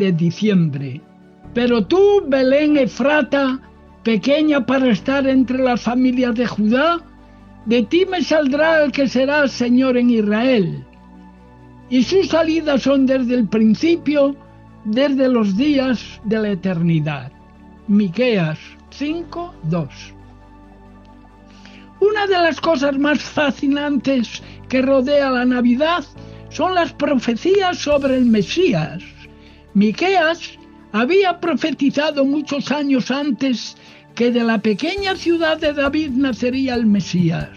De diciembre. Pero tú, Belén Efrata, pequeña para estar entre las familias de Judá, de ti me saldrá el que será Señor en Israel. Y sus salidas son desde el principio, desde los días de la eternidad. Miqueas 5, 2. Una de las cosas más fascinantes que rodea la Navidad son las profecías sobre el Mesías. Miqueas había profetizado muchos años antes que de la pequeña ciudad de David nacería el Mesías.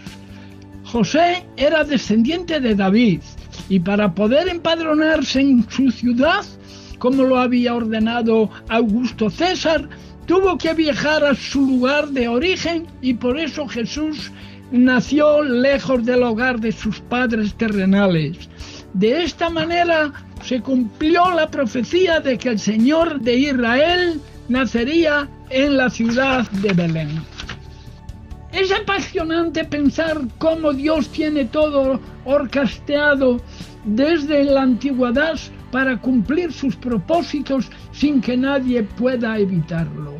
José era descendiente de David y para poder empadronarse en su ciudad, como lo había ordenado Augusto César, tuvo que viajar a su lugar de origen y por eso Jesús nació lejos del hogar de sus padres terrenales. De esta manera se cumplió la profecía de que el Señor de Israel nacería en la ciudad de Belén. Es apasionante pensar cómo Dios tiene todo orquesteado desde la antigüedad para cumplir sus propósitos sin que nadie pueda evitarlo.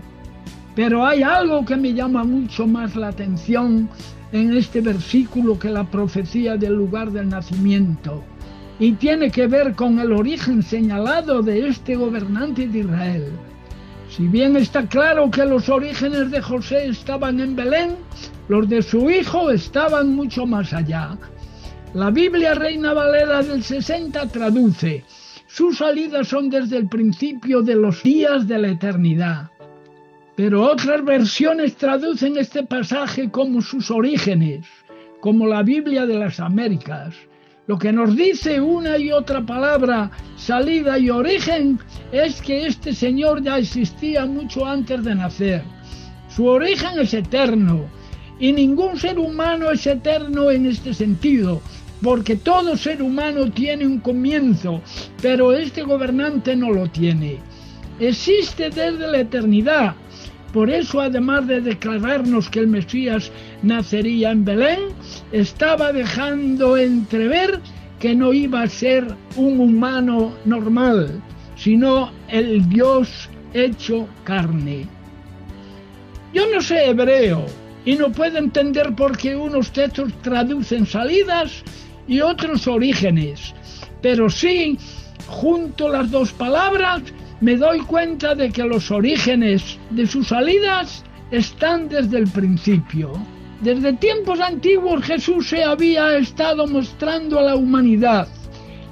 Pero hay algo que me llama mucho más la atención en este versículo que la profecía del lugar del nacimiento y tiene que ver con el origen señalado de este gobernante de Israel. Si bien está claro que los orígenes de José estaban en Belén, los de su hijo estaban mucho más allá. La Biblia Reina Valera del 60 traduce, sus salidas son desde el principio de los días de la eternidad. Pero otras versiones traducen este pasaje como sus orígenes, como la Biblia de las Américas. Lo que nos dice una y otra palabra, salida y origen, es que este Señor ya existía mucho antes de nacer. Su origen es eterno y ningún ser humano es eterno en este sentido, porque todo ser humano tiene un comienzo, pero este gobernante no lo tiene. Existe desde la eternidad. Por eso, además de declararnos que el Mesías nacería en Belén, estaba dejando entrever que no iba a ser un humano normal, sino el Dios hecho carne. Yo no sé hebreo y no puedo entender por qué unos textos traducen salidas y otros orígenes, pero sí, junto las dos palabras, me doy cuenta de que los orígenes de sus salidas están desde el principio. Desde tiempos antiguos Jesús se había estado mostrando a la humanidad.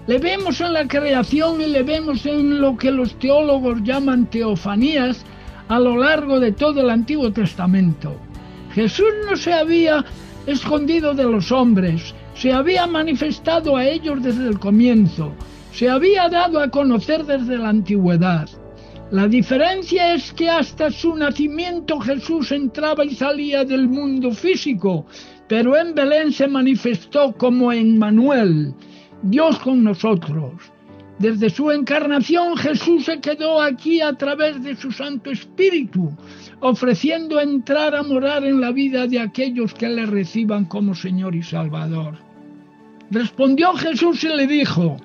Le vemos en la creación y le vemos en lo que los teólogos llaman teofanías a lo largo de todo el Antiguo Testamento. Jesús no se había escondido de los hombres, se había manifestado a ellos desde el comienzo, se había dado a conocer desde la antigüedad. La diferencia es que hasta su nacimiento Jesús entraba y salía del mundo físico, pero en Belén se manifestó como en Manuel, Dios con nosotros. Desde su encarnación Jesús se quedó aquí a través de su Santo Espíritu, ofreciendo entrar a morar en la vida de aquellos que le reciban como Señor y Salvador. Respondió Jesús y le dijo,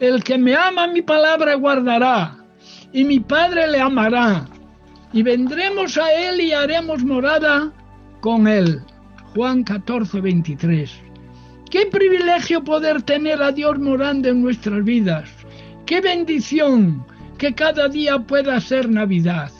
el que me ama mi palabra guardará y mi Padre le amará, y vendremos a él y haremos morada con él. Juan 14, 23. Qué privilegio poder tener a Dios morando en nuestras vidas. Qué bendición que cada día pueda ser Navidad.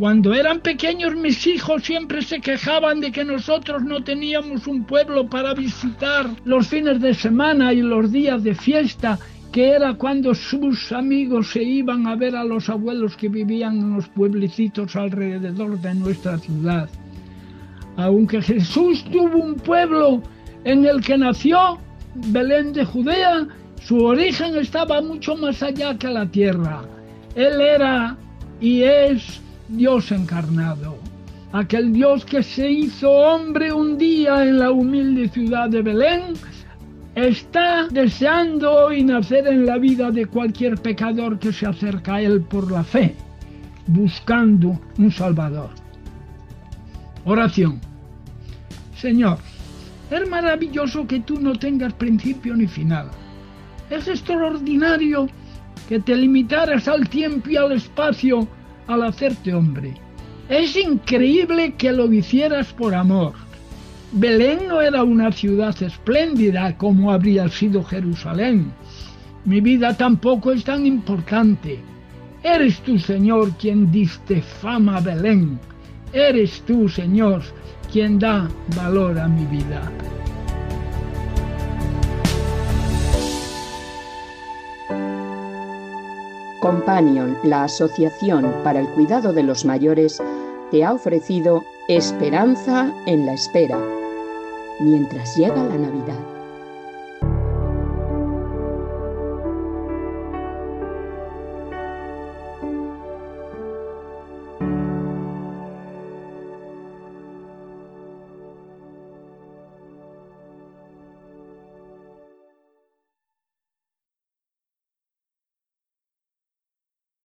Cuando eran pequeños mis hijos siempre se quejaban de que nosotros no teníamos un pueblo para visitar los fines de semana y los días de fiesta que era cuando sus amigos se iban a ver a los abuelos que vivían en los pueblecitos alrededor de nuestra ciudad. Aunque Jesús tuvo un pueblo en el que nació, Belén de Judea, su origen estaba mucho más allá que la tierra. Él era y es Dios encarnado, aquel Dios que se hizo hombre un día en la humilde ciudad de Belén, está deseando hoy nacer en la vida de cualquier pecador que se acerca a Él por la fe, buscando un Salvador. Oración. Señor, es maravilloso que tú no tengas principio ni final. Es extraordinario que te limitaras al tiempo y al espacio al hacerte hombre. Es increíble que lo hicieras por amor. Belén no era una ciudad espléndida como habría sido Jerusalén. Mi vida tampoco es tan importante. Eres tú, Señor, quien diste fama a Belén. Eres tú, Señor, quien da valor a mi vida. Companion, la Asociación para el Cuidado de los Mayores, te ha ofrecido Esperanza en la Espera, mientras llega la Navidad.